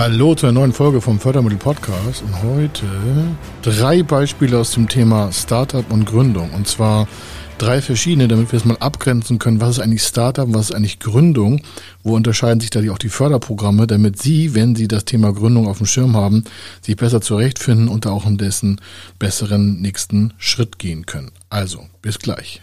Hallo zu einer neuen Folge vom Fördermittel Podcast und heute drei Beispiele aus dem Thema Startup und Gründung und zwar drei verschiedene, damit wir es mal abgrenzen können, was ist eigentlich Startup, was ist eigentlich Gründung, wo unterscheiden sich da auch die Förderprogramme, damit Sie, wenn Sie das Thema Gründung auf dem Schirm haben, sich besser zurechtfinden und auch in dessen besseren nächsten Schritt gehen können. Also, bis gleich.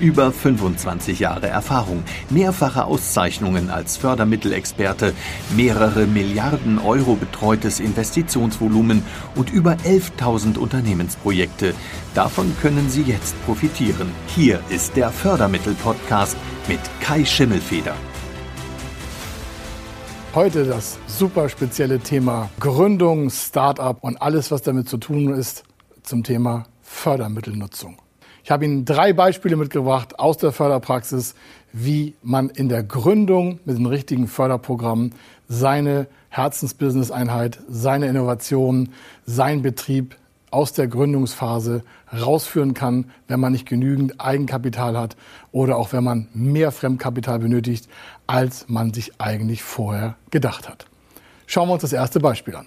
Über 25 Jahre Erfahrung, mehrfache Auszeichnungen als Fördermittelexperte, mehrere Milliarden Euro betreutes Investitionsvolumen und über 11.000 Unternehmensprojekte. Davon können Sie jetzt profitieren. Hier ist der Fördermittel-Podcast mit Kai Schimmelfeder. Heute das super spezielle Thema Gründung, Start-up und alles, was damit zu tun ist zum Thema Fördermittelnutzung. Ich habe Ihnen drei Beispiele mitgebracht aus der Förderpraxis, wie man in der Gründung mit den richtigen Förderprogrammen seine Herzensbusiness-Einheit, seine Innovation, sein Betrieb aus der Gründungsphase rausführen kann, wenn man nicht genügend Eigenkapital hat oder auch wenn man mehr Fremdkapital benötigt, als man sich eigentlich vorher gedacht hat. Schauen wir uns das erste Beispiel an.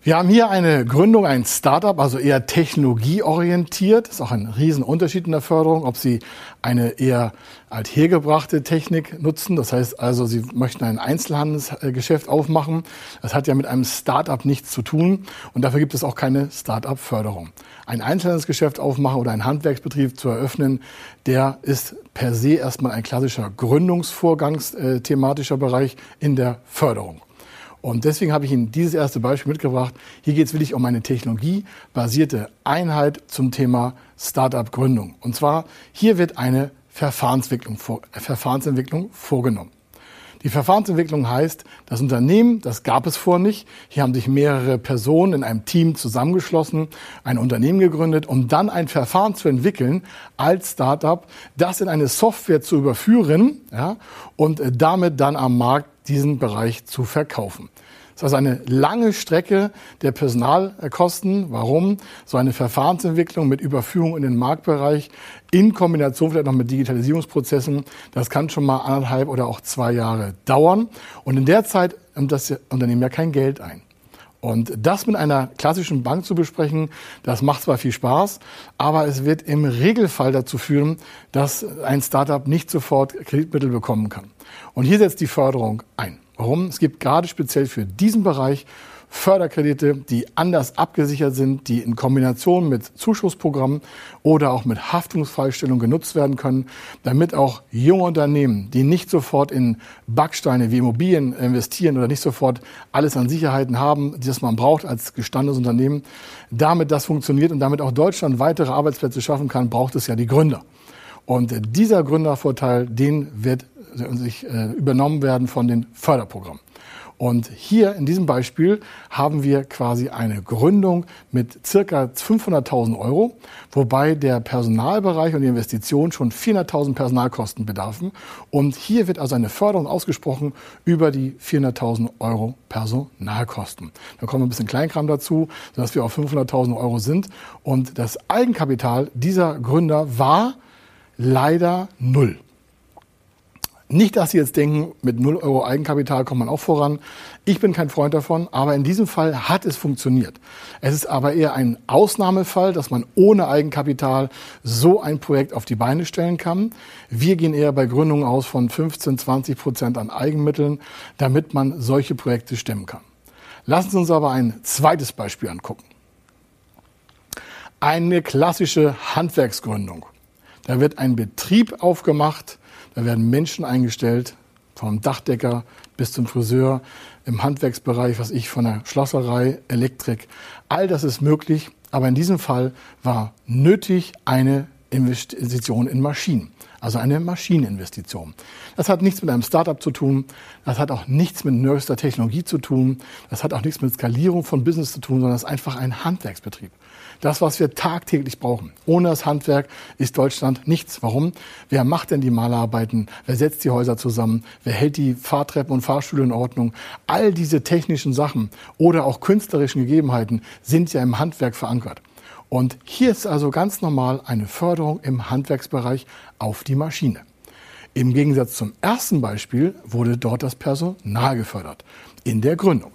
Wir haben hier eine Gründung, ein Startup, also eher technologieorientiert. Das ist auch ein Riesenunterschied in der Förderung, ob Sie eine eher althergebrachte Technik nutzen. Das heißt also, Sie möchten ein Einzelhandelsgeschäft aufmachen. Das hat ja mit einem Startup nichts zu tun und dafür gibt es auch keine Startup-Förderung. Ein Einzelhandelsgeschäft aufmachen oder einen Handwerksbetrieb zu eröffnen, der ist per se erstmal ein klassischer Gründungsvorgangsthematischer Bereich in der Förderung. Und deswegen habe ich Ihnen dieses erste Beispiel mitgebracht. Hier geht es wirklich um eine technologiebasierte Einheit zum Thema Startup-Gründung. Und zwar, hier wird eine Verfahrensentwicklung, Verfahrensentwicklung vorgenommen. Die Verfahrensentwicklung heißt, das Unternehmen, das gab es vor nicht. Hier haben sich mehrere Personen in einem Team zusammengeschlossen, ein Unternehmen gegründet, um dann ein Verfahren zu entwickeln als Startup, das in eine Software zu überführen ja, und damit dann am Markt diesen Bereich zu verkaufen. Das ist also eine lange Strecke der Personalkosten. Warum? So eine Verfahrensentwicklung mit Überführung in den Marktbereich in Kombination vielleicht noch mit Digitalisierungsprozessen, das kann schon mal anderthalb oder auch zwei Jahre dauern. Und in der Zeit nimmt das Unternehmen ja kein Geld ein. Und das mit einer klassischen Bank zu besprechen, das macht zwar viel Spaß, aber es wird im Regelfall dazu führen, dass ein Startup nicht sofort Kreditmittel bekommen kann. Und hier setzt die Förderung ein. Warum? Es gibt gerade speziell für diesen Bereich Förderkredite, die anders abgesichert sind, die in Kombination mit Zuschussprogrammen oder auch mit Haftungsfreistellung genutzt werden können, damit auch junge Unternehmen, die nicht sofort in Backsteine wie Immobilien investieren oder nicht sofort alles an Sicherheiten haben, das man braucht als gestandenes Unternehmen, damit das funktioniert und damit auch Deutschland weitere Arbeitsplätze schaffen kann, braucht es ja die Gründer. Und dieser Gründervorteil, den wird sich äh, übernommen werden von den Förderprogrammen. Und hier in diesem Beispiel haben wir quasi eine Gründung mit circa 500.000 Euro, wobei der Personalbereich und die Investition schon 400.000 Personalkosten bedarfen. Und hier wird also eine Förderung ausgesprochen über die 400.000 Euro Personalkosten. Da kommt ein bisschen Kleinkram dazu, sodass wir auf 500.000 Euro sind. Und das Eigenkapital dieser Gründer war leider null. Nicht, dass Sie jetzt denken, mit 0 Euro Eigenkapital kommt man auch voran. Ich bin kein Freund davon, aber in diesem Fall hat es funktioniert. Es ist aber eher ein Ausnahmefall, dass man ohne Eigenkapital so ein Projekt auf die Beine stellen kann. Wir gehen eher bei Gründungen aus von 15, 20 Prozent an Eigenmitteln, damit man solche Projekte stemmen kann. Lassen Sie uns aber ein zweites Beispiel angucken. Eine klassische Handwerksgründung. Da wird ein Betrieb aufgemacht, da werden Menschen eingestellt, vom Dachdecker bis zum Friseur, im Handwerksbereich, was ich, von der Schlosserei, Elektrik. All das ist möglich, aber in diesem Fall war nötig eine Investition in Maschinen. Also eine Maschineninvestition. Das hat nichts mit einem Startup zu tun, das hat auch nichts mit neuester Technologie zu tun, das hat auch nichts mit Skalierung von Business zu tun, sondern es ist einfach ein Handwerksbetrieb. Das, was wir tagtäglich brauchen. Ohne das Handwerk ist Deutschland nichts. Warum? Wer macht denn die Malerarbeiten? Wer setzt die Häuser zusammen? Wer hält die Fahrtreppen und Fahrstühle in Ordnung? All diese technischen Sachen oder auch künstlerischen Gegebenheiten sind ja im Handwerk verankert. Und hier ist also ganz normal eine Förderung im Handwerksbereich auf die Maschine. Im Gegensatz zum ersten Beispiel wurde dort das Personal gefördert in der Gründung.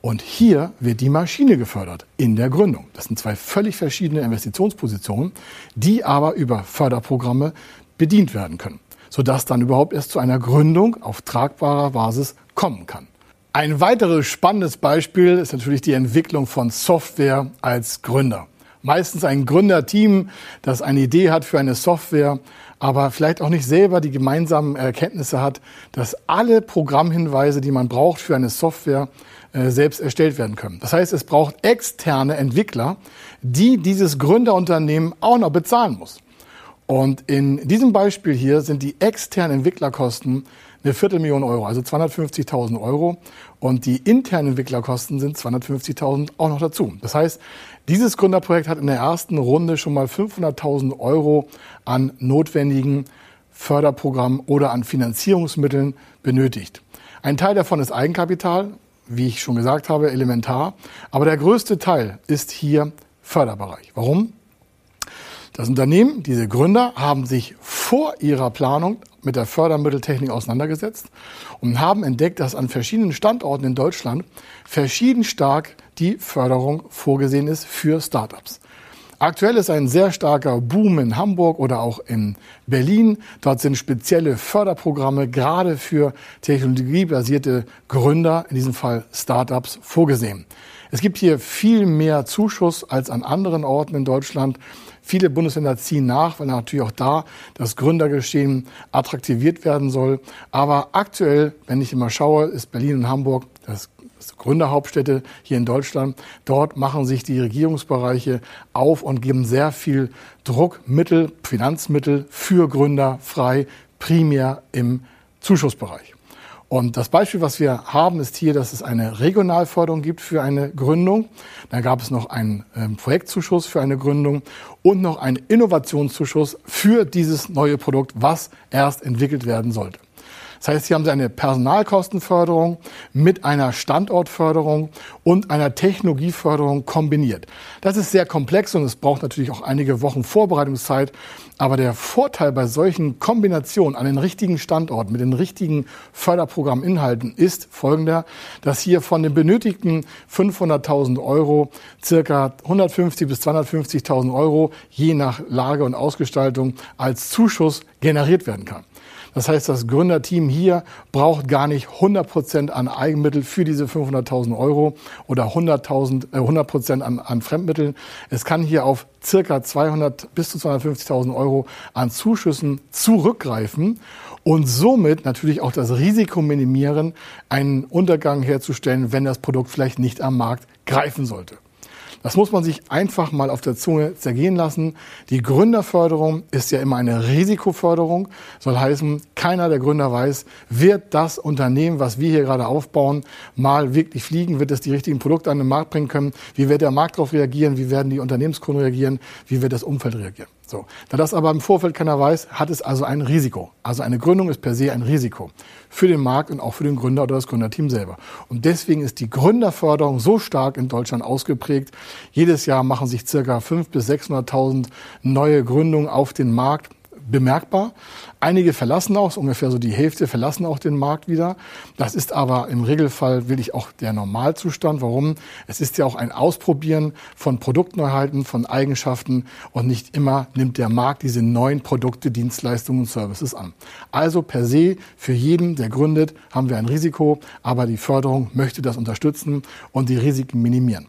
Und hier wird die Maschine gefördert in der Gründung. Das sind zwei völlig verschiedene Investitionspositionen, die aber über Förderprogramme bedient werden können, sodass dann überhaupt erst zu einer Gründung auf tragbarer Basis kommen kann. Ein weiteres spannendes Beispiel ist natürlich die Entwicklung von Software als Gründer meistens ein Gründerteam, das eine Idee hat für eine Software, aber vielleicht auch nicht selber die gemeinsamen Erkenntnisse hat, dass alle Programmhinweise, die man braucht für eine Software, äh, selbst erstellt werden können. Das heißt, es braucht externe Entwickler, die dieses Gründerunternehmen auch noch bezahlen muss. Und in diesem Beispiel hier sind die externen Entwicklerkosten eine Viertelmillion Euro, also 250.000 Euro. Und die internen Entwicklerkosten sind 250.000 auch noch dazu. Das heißt, dieses Gründerprojekt hat in der ersten Runde schon mal 500.000 Euro an notwendigen Förderprogrammen oder an Finanzierungsmitteln benötigt. Ein Teil davon ist Eigenkapital, wie ich schon gesagt habe, elementar. Aber der größte Teil ist hier Förderbereich. Warum? Das Unternehmen, diese Gründer, haben sich vor ihrer Planung mit der Fördermitteltechnik auseinandergesetzt und haben entdeckt, dass an verschiedenen Standorten in Deutschland verschieden stark die Förderung vorgesehen ist für Startups. Aktuell ist ein sehr starker Boom in Hamburg oder auch in Berlin. Dort sind spezielle Förderprogramme gerade für technologiebasierte Gründer, in diesem Fall Startups, vorgesehen. Es gibt hier viel mehr Zuschuss als an anderen Orten in Deutschland. Viele Bundesländer ziehen nach, weil natürlich auch da das Gründergeschehen attraktiviert werden soll. Aber aktuell, wenn ich immer schaue, ist Berlin und Hamburg das Gründerhauptstädte hier in Deutschland. Dort machen sich die Regierungsbereiche auf und geben sehr viel Druckmittel, Finanzmittel für Gründer frei, primär im Zuschussbereich. Und das Beispiel, was wir haben, ist hier, dass es eine Regionalförderung gibt für eine Gründung. Dann gab es noch einen ähm, Projektzuschuss für eine Gründung und noch einen Innovationszuschuss für dieses neue Produkt, was erst entwickelt werden sollte. Das heißt, hier haben Sie eine Personalkostenförderung mit einer Standortförderung und einer Technologieförderung kombiniert. Das ist sehr komplex und es braucht natürlich auch einige Wochen Vorbereitungszeit. Aber der Vorteil bei solchen Kombinationen an den richtigen Standorten mit den richtigen Förderprogramminhalten ist folgender, dass hier von den benötigten 500.000 Euro circa 150 bis 250.000 Euro je nach Lage und Ausgestaltung als Zuschuss generiert werden kann. Das heißt, das Gründerteam hier braucht gar nicht 100 Prozent an Eigenmittel für diese 500.000 Euro oder 100.000, äh, 100 Prozent an, an Fremdmitteln. Es kann hier auf circa 200 bis zu 250.000 Euro an Zuschüssen zurückgreifen und somit natürlich auch das Risiko minimieren, einen Untergang herzustellen, wenn das Produkt vielleicht nicht am Markt greifen sollte. Das muss man sich einfach mal auf der Zunge zergehen lassen. Die Gründerförderung ist ja immer eine Risikoförderung. Soll heißen, keiner der Gründer weiß, wird das Unternehmen, was wir hier gerade aufbauen, mal wirklich fliegen? Wird es die richtigen Produkte an den Markt bringen können? Wie wird der Markt darauf reagieren? Wie werden die Unternehmenskunden reagieren? Wie wird das Umfeld reagieren? So. Da das aber im Vorfeld keiner weiß, hat es also ein Risiko. Also eine Gründung ist per se ein Risiko. Für den Markt und auch für den Gründer oder das Gründerteam selber. Und deswegen ist die Gründerförderung so stark in Deutschland ausgeprägt. Jedes Jahr machen sich circa 500.000 bis 600.000 neue Gründungen auf den Markt bemerkbar. Einige verlassen auch, ungefähr so die Hälfte verlassen auch den Markt wieder. Das ist aber im Regelfall will ich auch der Normalzustand. Warum? Es ist ja auch ein Ausprobieren von Produktneuheiten, von Eigenschaften und nicht immer nimmt der Markt diese neuen Produkte, Dienstleistungen und Services an. Also per se für jeden, der gründet, haben wir ein Risiko, aber die Förderung möchte das unterstützen und die Risiken minimieren.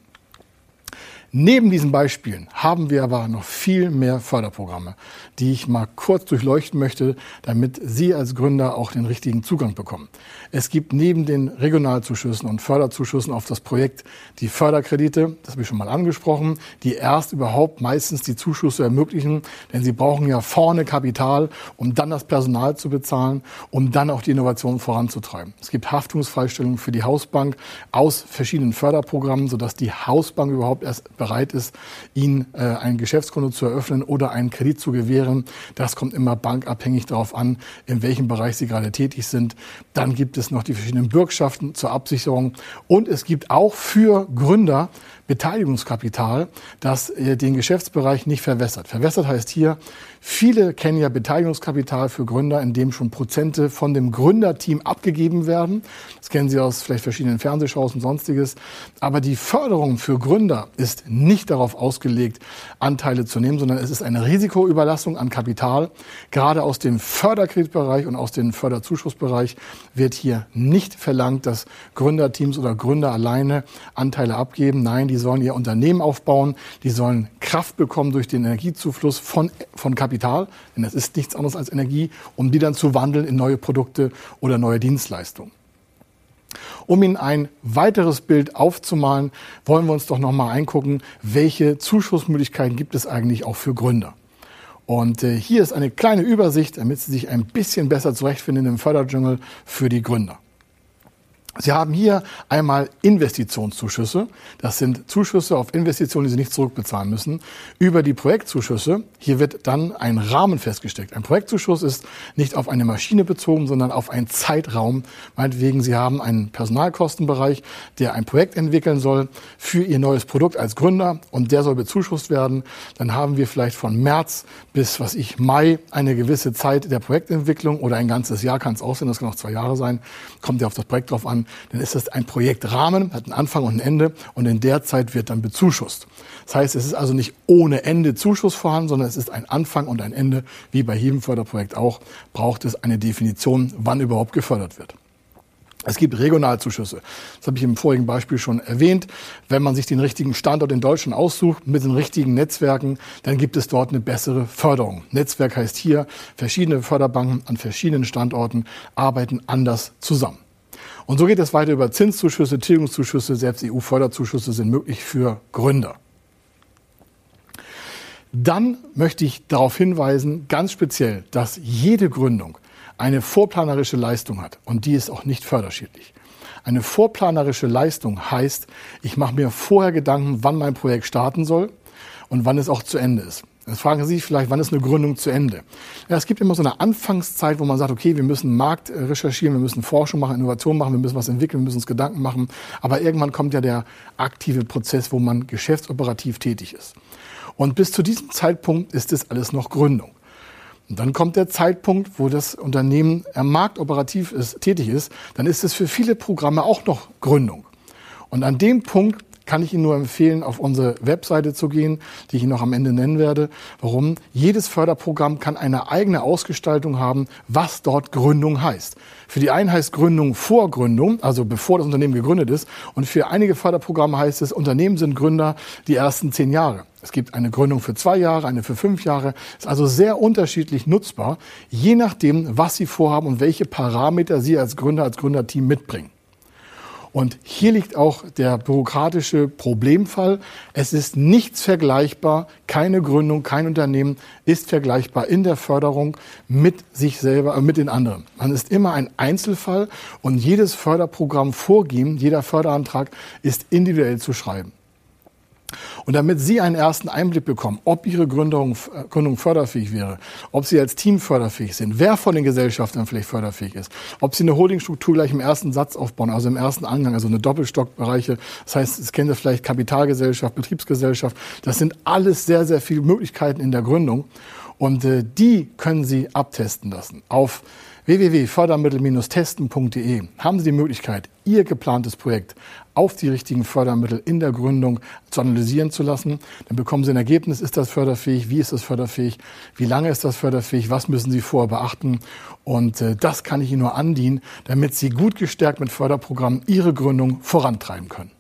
Neben diesen Beispielen haben wir aber noch viel mehr Förderprogramme, die ich mal kurz durchleuchten möchte, damit Sie als Gründer auch den richtigen Zugang bekommen. Es gibt neben den Regionalzuschüssen und Förderzuschüssen auf das Projekt die Förderkredite, das habe ich schon mal angesprochen, die erst überhaupt meistens die Zuschüsse ermöglichen, denn sie brauchen ja vorne Kapital, um dann das Personal zu bezahlen, um dann auch die Innovation voranzutreiben. Es gibt Haftungsfreistellungen für die Hausbank aus verschiedenen Förderprogrammen, sodass die Hausbank überhaupt erst bereit ist, Ihnen äh, ein Geschäftskonto zu eröffnen oder einen Kredit zu gewähren. Das kommt immer bankabhängig darauf an, in welchem Bereich Sie gerade tätig sind. Dann gibt es noch die verschiedenen Bürgschaften zur Absicherung und es gibt auch für Gründer Beteiligungskapital, das äh, den Geschäftsbereich nicht verwässert. Verwässert heißt hier, viele kennen ja Beteiligungskapital für Gründer, in dem schon Prozente von dem Gründerteam abgegeben werden. Das kennen Sie aus vielleicht verschiedenen Fernsehshows und sonstiges. Aber die Förderung für Gründer ist nicht darauf ausgelegt, Anteile zu nehmen, sondern es ist eine Risikoüberlassung an Kapital. Gerade aus dem Förderkreditbereich und aus dem Förderzuschussbereich wird hier nicht verlangt, dass Gründerteams oder Gründer alleine Anteile abgeben. Nein, die sollen ihr Unternehmen aufbauen, die sollen Kraft bekommen durch den Energiezufluss von, von Kapital, denn es ist nichts anderes als Energie, um die dann zu wandeln in neue Produkte oder neue Dienstleistungen. Um Ihnen ein weiteres Bild aufzumalen, wollen wir uns doch noch mal eingucken, welche Zuschussmöglichkeiten gibt es eigentlich auch für Gründer. Und äh, hier ist eine kleine Übersicht, damit Sie sich ein bisschen besser zurechtfinden im Förderdschungel für die Gründer. Sie haben hier einmal Investitionszuschüsse. Das sind Zuschüsse auf Investitionen, die Sie nicht zurückbezahlen müssen. Über die Projektzuschüsse, hier wird dann ein Rahmen festgesteckt. Ein Projektzuschuss ist nicht auf eine Maschine bezogen, sondern auf einen Zeitraum. Meinetwegen, Sie haben einen Personalkostenbereich, der ein Projekt entwickeln soll für Ihr neues Produkt als Gründer und der soll bezuschusst werden. Dann haben wir vielleicht von März bis, was ich, Mai eine gewisse Zeit der Projektentwicklung oder ein ganzes Jahr kann es auch sein, das kann auch zwei Jahre sein. Kommt ja auf das Projekt drauf an dann ist das ein Projektrahmen, hat einen Anfang und ein Ende und in der Zeit wird dann bezuschusst. Das heißt, es ist also nicht ohne Ende Zuschuss vorhanden, sondern es ist ein Anfang und ein Ende, wie bei jedem Förderprojekt auch, braucht es eine Definition, wann überhaupt gefördert wird. Es gibt Regionalzuschüsse. Das habe ich im vorigen Beispiel schon erwähnt. Wenn man sich den richtigen Standort in Deutschland aussucht, mit den richtigen Netzwerken, dann gibt es dort eine bessere Förderung. Netzwerk heißt hier, verschiedene Förderbanken an verschiedenen Standorten arbeiten anders zusammen. Und so geht es weiter über Zinszuschüsse, Tilgungszuschüsse, selbst EU-Förderzuschüsse sind möglich für Gründer. Dann möchte ich darauf hinweisen, ganz speziell, dass jede Gründung eine vorplanerische Leistung hat und die ist auch nicht förderschädlich. Eine vorplanerische Leistung heißt, ich mache mir vorher Gedanken, wann mein Projekt starten soll und wann es auch zu Ende ist. Jetzt fragen Sie sich vielleicht, wann ist eine Gründung zu Ende? Ja, es gibt immer so eine Anfangszeit, wo man sagt, okay, wir müssen Markt äh, recherchieren, wir müssen Forschung machen, Innovation machen, wir müssen was entwickeln, wir müssen uns Gedanken machen. Aber irgendwann kommt ja der aktive Prozess, wo man geschäftsoperativ tätig ist. Und bis zu diesem Zeitpunkt ist es alles noch Gründung. Und dann kommt der Zeitpunkt, wo das Unternehmen am Markt operativ ist, tätig ist, dann ist es für viele Programme auch noch Gründung. Und an dem Punkt kann ich Ihnen nur empfehlen, auf unsere Webseite zu gehen, die ich Ihnen noch am Ende nennen werde. Warum? Jedes Förderprogramm kann eine eigene Ausgestaltung haben, was dort Gründung heißt. Für die einen heißt Gründung vor Gründung, also bevor das Unternehmen gegründet ist. Und für einige Förderprogramme heißt es, Unternehmen sind Gründer die ersten zehn Jahre. Es gibt eine Gründung für zwei Jahre, eine für fünf Jahre. Ist also sehr unterschiedlich nutzbar, je nachdem, was Sie vorhaben und welche Parameter Sie als Gründer, als Gründerteam mitbringen. Und hier liegt auch der bürokratische Problemfall. Es ist nichts vergleichbar, keine Gründung, kein Unternehmen ist vergleichbar in der Förderung mit sich selber, äh, mit den anderen. Man ist immer ein Einzelfall und jedes Förderprogramm vorgeben, jeder Förderantrag ist individuell zu schreiben. Und damit Sie einen ersten Einblick bekommen, ob Ihre Gründung, äh, Gründung förderfähig wäre, ob Sie als Team förderfähig sind, wer von den Gesellschaftern vielleicht förderfähig ist, ob Sie eine Holdingstruktur gleich im ersten Satz aufbauen, also im ersten Angang, also eine Doppelstockbereiche, das heißt, es kennen Sie vielleicht Kapitalgesellschaft, Betriebsgesellschaft, das sind alles sehr, sehr viele Möglichkeiten in der Gründung. Und äh, die können Sie abtesten lassen auf www.fördermittel-testen.de haben Sie die Möglichkeit, Ihr geplantes Projekt auf die richtigen Fördermittel in der Gründung zu analysieren zu lassen. Dann bekommen Sie ein Ergebnis, ist das förderfähig, wie ist das förderfähig, wie lange ist das förderfähig, was müssen Sie vorher beachten. Und äh, das kann ich Ihnen nur andienen, damit Sie gut gestärkt mit Förderprogrammen Ihre Gründung vorantreiben können.